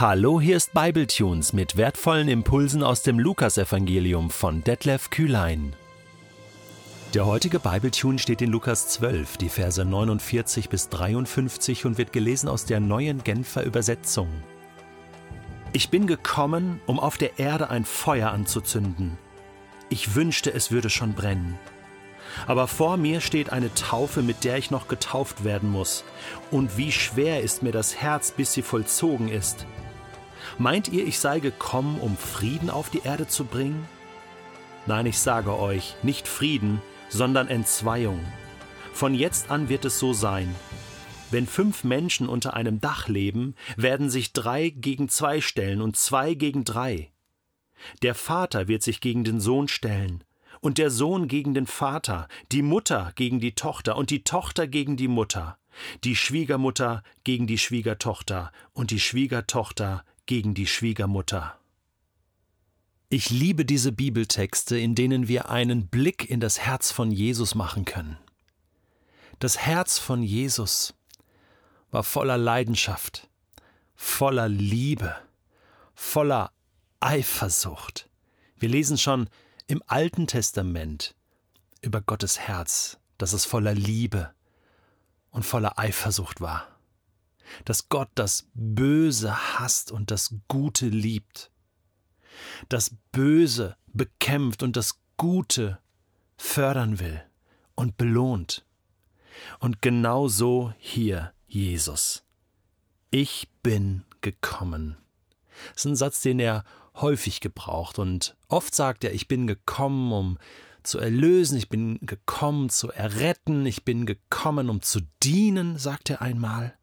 Hallo, hier ist Bibletunes mit wertvollen Impulsen aus dem Lukasevangelium von Detlef Kühlein. Der heutige Bibletune steht in Lukas 12, die Verse 49 bis 53 und wird gelesen aus der neuen Genfer Übersetzung. Ich bin gekommen, um auf der Erde ein Feuer anzuzünden. Ich wünschte, es würde schon brennen. Aber vor mir steht eine Taufe, mit der ich noch getauft werden muss. Und wie schwer ist mir das Herz, bis sie vollzogen ist. Meint ihr, ich sei gekommen, um Frieden auf die Erde zu bringen? Nein, ich sage euch, nicht Frieden, sondern Entzweiung. Von jetzt an wird es so sein. Wenn fünf Menschen unter einem Dach leben, werden sich drei gegen zwei stellen und zwei gegen drei. Der Vater wird sich gegen den Sohn stellen, und der Sohn gegen den Vater, die Mutter gegen die Tochter und die Tochter gegen die Mutter, die Schwiegermutter gegen die Schwiegertochter und die Schwiegertochter gegen die Schwiegermutter. Ich liebe diese Bibeltexte, in denen wir einen Blick in das Herz von Jesus machen können. Das Herz von Jesus war voller Leidenschaft, voller Liebe, voller Eifersucht. Wir lesen schon im Alten Testament über Gottes Herz, dass es voller Liebe und voller Eifersucht war, dass Gott das Böse hasst und das Gute liebt, das Böse bekämpft und das Gute fördern will und belohnt. Und genau so hier Jesus. Ich bin gekommen. Das ist ein Satz, den er häufig gebraucht. Und oft sagt er, ich bin gekommen, um zu erlösen, ich bin gekommen zu erretten, ich bin gekommen, um zu dienen, sagt er einmal.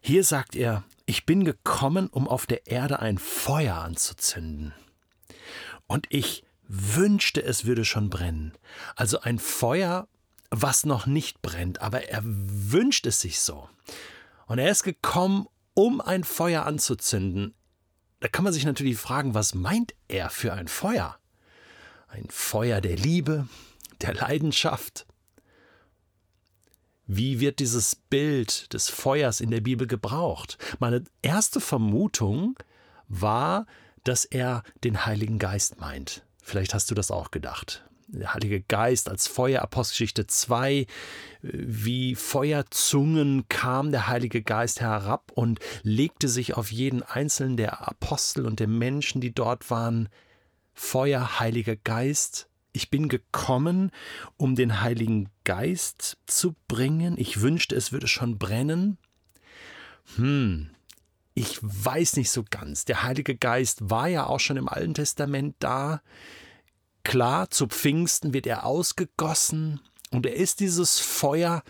Hier sagt er, ich bin gekommen, um auf der Erde ein Feuer anzuzünden. Und ich wünschte, es würde schon brennen. Also ein Feuer, was noch nicht brennt, aber er wünscht es sich so. Und er ist gekommen, um ein Feuer anzuzünden da kann man sich natürlich fragen, was meint er für ein Feuer? Ein Feuer der Liebe, der Leidenschaft? Wie wird dieses Bild des Feuers in der Bibel gebraucht? Meine erste Vermutung war, dass er den Heiligen Geist meint. Vielleicht hast du das auch gedacht der Heilige Geist als Feuer, Apostelgeschichte 2, wie Feuerzungen kam der Heilige Geist herab und legte sich auf jeden einzelnen der Apostel und der Menschen, die dort waren. Feuer, Heiliger Geist. Ich bin gekommen, um den Heiligen Geist zu bringen. Ich wünschte, es würde schon brennen. Hm, ich weiß nicht so ganz. Der Heilige Geist war ja auch schon im Alten Testament da. Klar, zu Pfingsten wird er ausgegossen und er ist dieses Feuer,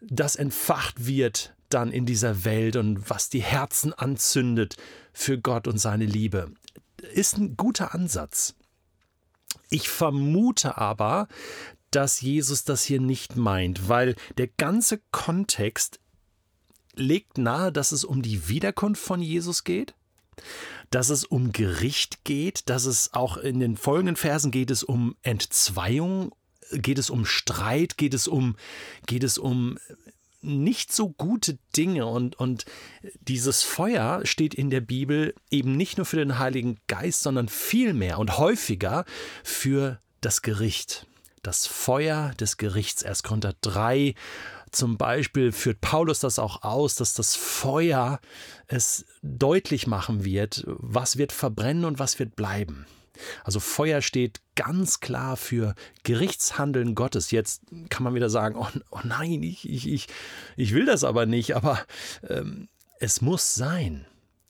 das entfacht wird dann in dieser Welt und was die Herzen anzündet für Gott und seine Liebe. Ist ein guter Ansatz. Ich vermute aber, dass Jesus das hier nicht meint, weil der ganze Kontext legt nahe, dass es um die Wiederkunft von Jesus geht dass es um Gericht geht, dass es auch in den folgenden Versen geht es um Entzweiung, geht es um Streit, geht es um, geht es um nicht so gute Dinge und, und dieses Feuer steht in der Bibel eben nicht nur für den Heiligen Geist, sondern vielmehr und häufiger für das Gericht. Das Feuer des Gerichts, 1. Korinther 3, zum Beispiel führt Paulus das auch aus, dass das Feuer es deutlich machen wird, was wird verbrennen und was wird bleiben. Also Feuer steht ganz klar für Gerichtshandeln Gottes. Jetzt kann man wieder sagen, oh, oh nein, ich, ich, ich, ich will das aber nicht, aber ähm, es muss sein.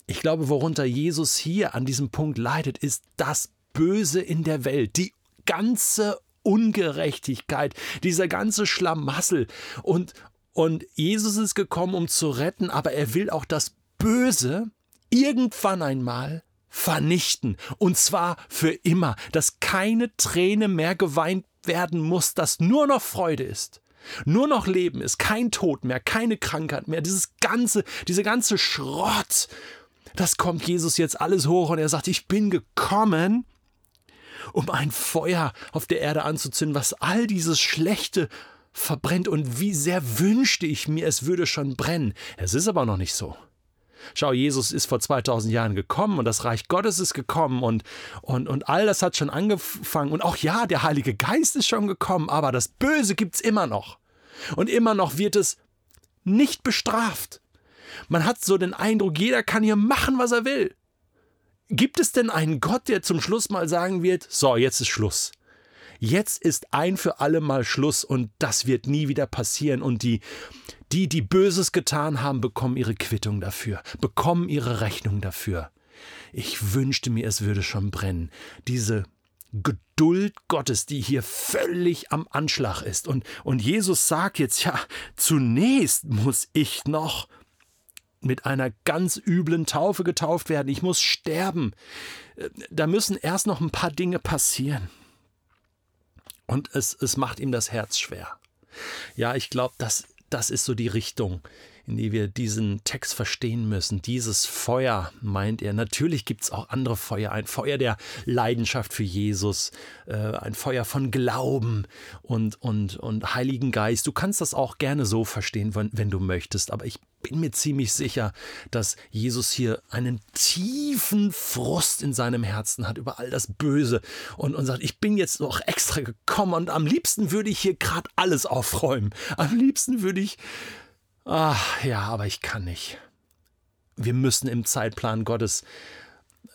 Ich glaube, worunter Jesus hier an diesem Punkt leidet, ist das Böse in der Welt, die ganze Ungerechtigkeit, dieser ganze Schlamassel. Und, und Jesus ist gekommen, um zu retten, aber er will auch das Böse irgendwann einmal vernichten. Und zwar für immer, dass keine Träne mehr geweint werden muss, dass nur noch Freude ist. Nur noch Leben ist, kein Tod mehr, keine Krankheit mehr, dieses ganze, diese ganze Schrott, das kommt Jesus jetzt alles hoch und er sagt, ich bin gekommen, um ein Feuer auf der Erde anzuzünden, was all dieses Schlechte verbrennt. Und wie sehr wünschte ich mir, es würde schon brennen. Es ist aber noch nicht so. Schau, Jesus ist vor 2000 Jahren gekommen und das Reich Gottes ist gekommen und, und, und all das hat schon angefangen. Und auch ja, der Heilige Geist ist schon gekommen, aber das Böse gibt es immer noch. Und immer noch wird es nicht bestraft. Man hat so den Eindruck, jeder kann hier machen, was er will. Gibt es denn einen Gott, der zum Schluss mal sagen wird, so, jetzt ist Schluss. Jetzt ist ein für alle Mal Schluss und das wird nie wieder passieren und die, die, die Böses getan haben, bekommen ihre Quittung dafür, bekommen ihre Rechnung dafür. Ich wünschte mir, es würde schon brennen. Diese Geduld Gottes, die hier völlig am Anschlag ist. Und, und Jesus sagt jetzt, ja, zunächst muss ich noch mit einer ganz üblen Taufe getauft werden. Ich muss sterben. Da müssen erst noch ein paar Dinge passieren. Und es, es macht ihm das Herz schwer. Ja, ich glaube, das, das ist so die Richtung, in die wir diesen Text verstehen müssen. Dieses Feuer, meint er. Natürlich gibt es auch andere Feuer. Ein Feuer der Leidenschaft für Jesus, äh, ein Feuer von Glauben und, und, und Heiligen Geist. Du kannst das auch gerne so verstehen, wenn, wenn du möchtest. Aber ich bin mir ziemlich sicher, dass Jesus hier einen tiefen Frust in seinem Herzen hat über all das Böse und, und sagt, ich bin jetzt noch extra gekommen und am liebsten würde ich hier gerade alles aufräumen. Am liebsten würde ich Ach ja, aber ich kann nicht. Wir müssen im Zeitplan Gottes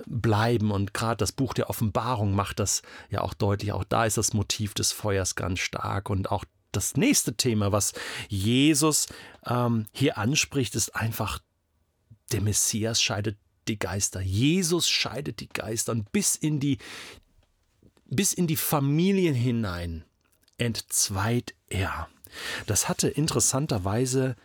bleiben und gerade das Buch der Offenbarung macht das ja auch deutlich. Auch da ist das Motiv des Feuers ganz stark und auch das nächste Thema, was Jesus ähm, hier anspricht, ist einfach, der Messias scheidet die Geister. Jesus scheidet die Geister und bis in die, bis in die Familien hinein entzweit er. Das hatte interessanterweise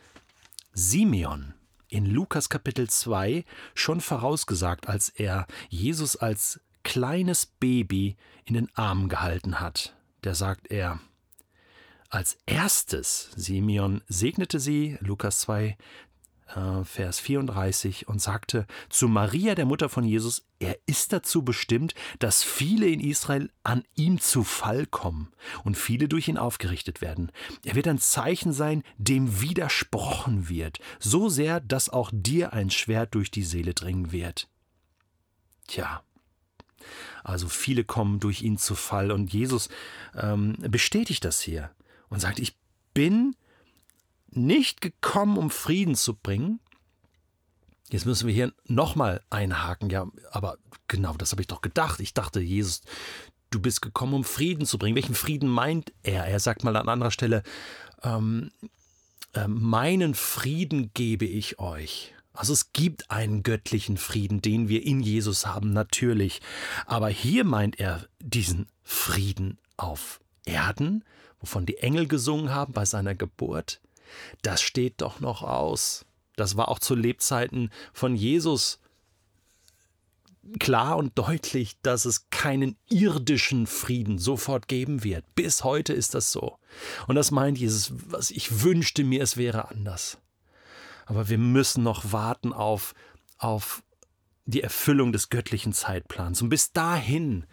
Simeon in Lukas Kapitel 2 schon vorausgesagt, als er Jesus als kleines Baby in den Armen gehalten hat. Da sagt er, als erstes, Simeon segnete sie, Lukas 2, äh, Vers 34 und sagte zu Maria, der Mutter von Jesus, er ist dazu bestimmt, dass viele in Israel an ihm zu Fall kommen und viele durch ihn aufgerichtet werden. Er wird ein Zeichen sein, dem widersprochen wird, so sehr, dass auch dir ein Schwert durch die Seele dringen wird. Tja, also viele kommen durch ihn zu Fall und Jesus ähm, bestätigt das hier und sagt, ich bin nicht gekommen, um Frieden zu bringen. Jetzt müssen wir hier nochmal einhaken. Ja, aber genau, das habe ich doch gedacht. Ich dachte, Jesus, du bist gekommen, um Frieden zu bringen. Welchen Frieden meint er? Er sagt mal an anderer Stelle, ähm, äh, meinen Frieden gebe ich euch. Also es gibt einen göttlichen Frieden, den wir in Jesus haben, natürlich. Aber hier meint er diesen Frieden auf Erden, wovon die Engel gesungen haben bei seiner Geburt. Das steht doch noch aus. Das war auch zu Lebzeiten von Jesus klar und deutlich, dass es keinen irdischen Frieden sofort geben wird. Bis heute ist das so. Und das meint Jesus, was ich wünschte mir, es wäre anders. Aber wir müssen noch warten auf, auf die Erfüllung des göttlichen Zeitplans. Und bis dahin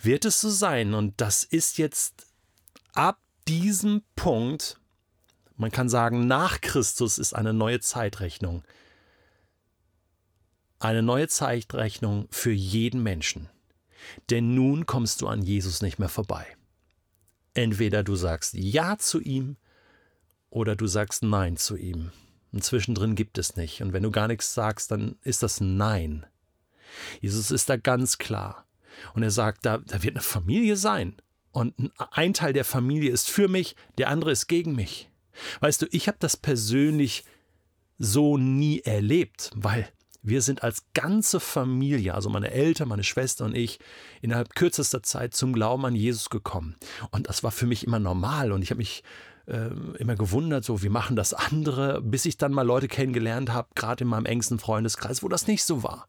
wird es so sein. Und das ist jetzt ab diesem Punkt man kann sagen, nach Christus ist eine neue Zeitrechnung. Eine neue Zeitrechnung für jeden Menschen. Denn nun kommst du an Jesus nicht mehr vorbei. Entweder du sagst Ja zu ihm oder du sagst Nein zu ihm. Und zwischendrin gibt es nicht. Und wenn du gar nichts sagst, dann ist das Nein. Jesus ist da ganz klar. Und er sagt, da, da wird eine Familie sein. Und ein Teil der Familie ist für mich, der andere ist gegen mich. Weißt du, ich habe das persönlich so nie erlebt, weil wir sind als ganze Familie, also meine Eltern, meine Schwester und ich, innerhalb kürzester Zeit zum Glauben an Jesus gekommen. Und das war für mich immer normal und ich habe mich äh, immer gewundert, so wie machen das andere, bis ich dann mal Leute kennengelernt habe, gerade in meinem engsten Freundeskreis, wo das nicht so war.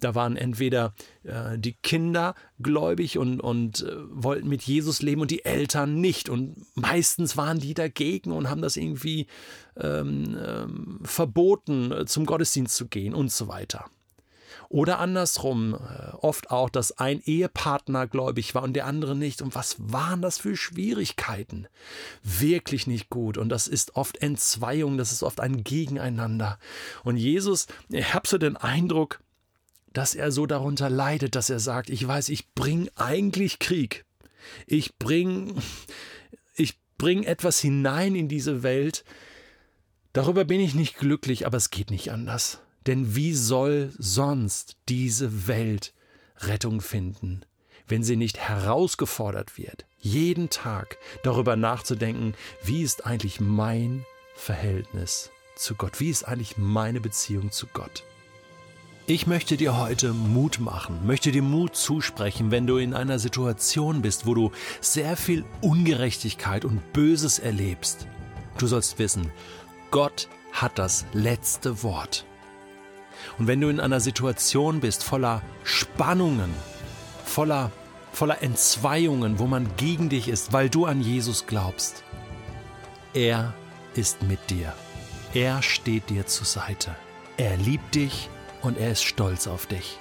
Da waren entweder äh, die Kinder gläubig und, und äh, wollten mit Jesus leben und die Eltern nicht. Und meistens waren die dagegen und haben das irgendwie ähm, ähm, verboten, äh, zum Gottesdienst zu gehen und so weiter. Oder andersrum, äh, oft auch, dass ein Ehepartner gläubig war und der andere nicht. Und was waren das für Schwierigkeiten? Wirklich nicht gut. Und das ist oft Entzweiung, das ist oft ein Gegeneinander. Und Jesus, ich habe so den Eindruck, dass er so darunter leidet, dass er sagt, ich weiß, ich bringe eigentlich Krieg. Ich bringe ich bring etwas hinein in diese Welt. Darüber bin ich nicht glücklich, aber es geht nicht anders. Denn wie soll sonst diese Welt Rettung finden, wenn sie nicht herausgefordert wird, jeden Tag darüber nachzudenken, wie ist eigentlich mein Verhältnis zu Gott, wie ist eigentlich meine Beziehung zu Gott. Ich möchte dir heute Mut machen, möchte dir Mut zusprechen, wenn du in einer Situation bist, wo du sehr viel Ungerechtigkeit und Böses erlebst. Du sollst wissen, Gott hat das letzte Wort. Und wenn du in einer Situation bist voller Spannungen, voller, voller Entzweiungen, wo man gegen dich ist, weil du an Jesus glaubst, er ist mit dir. Er steht dir zur Seite. Er liebt dich und er ist stolz auf dich.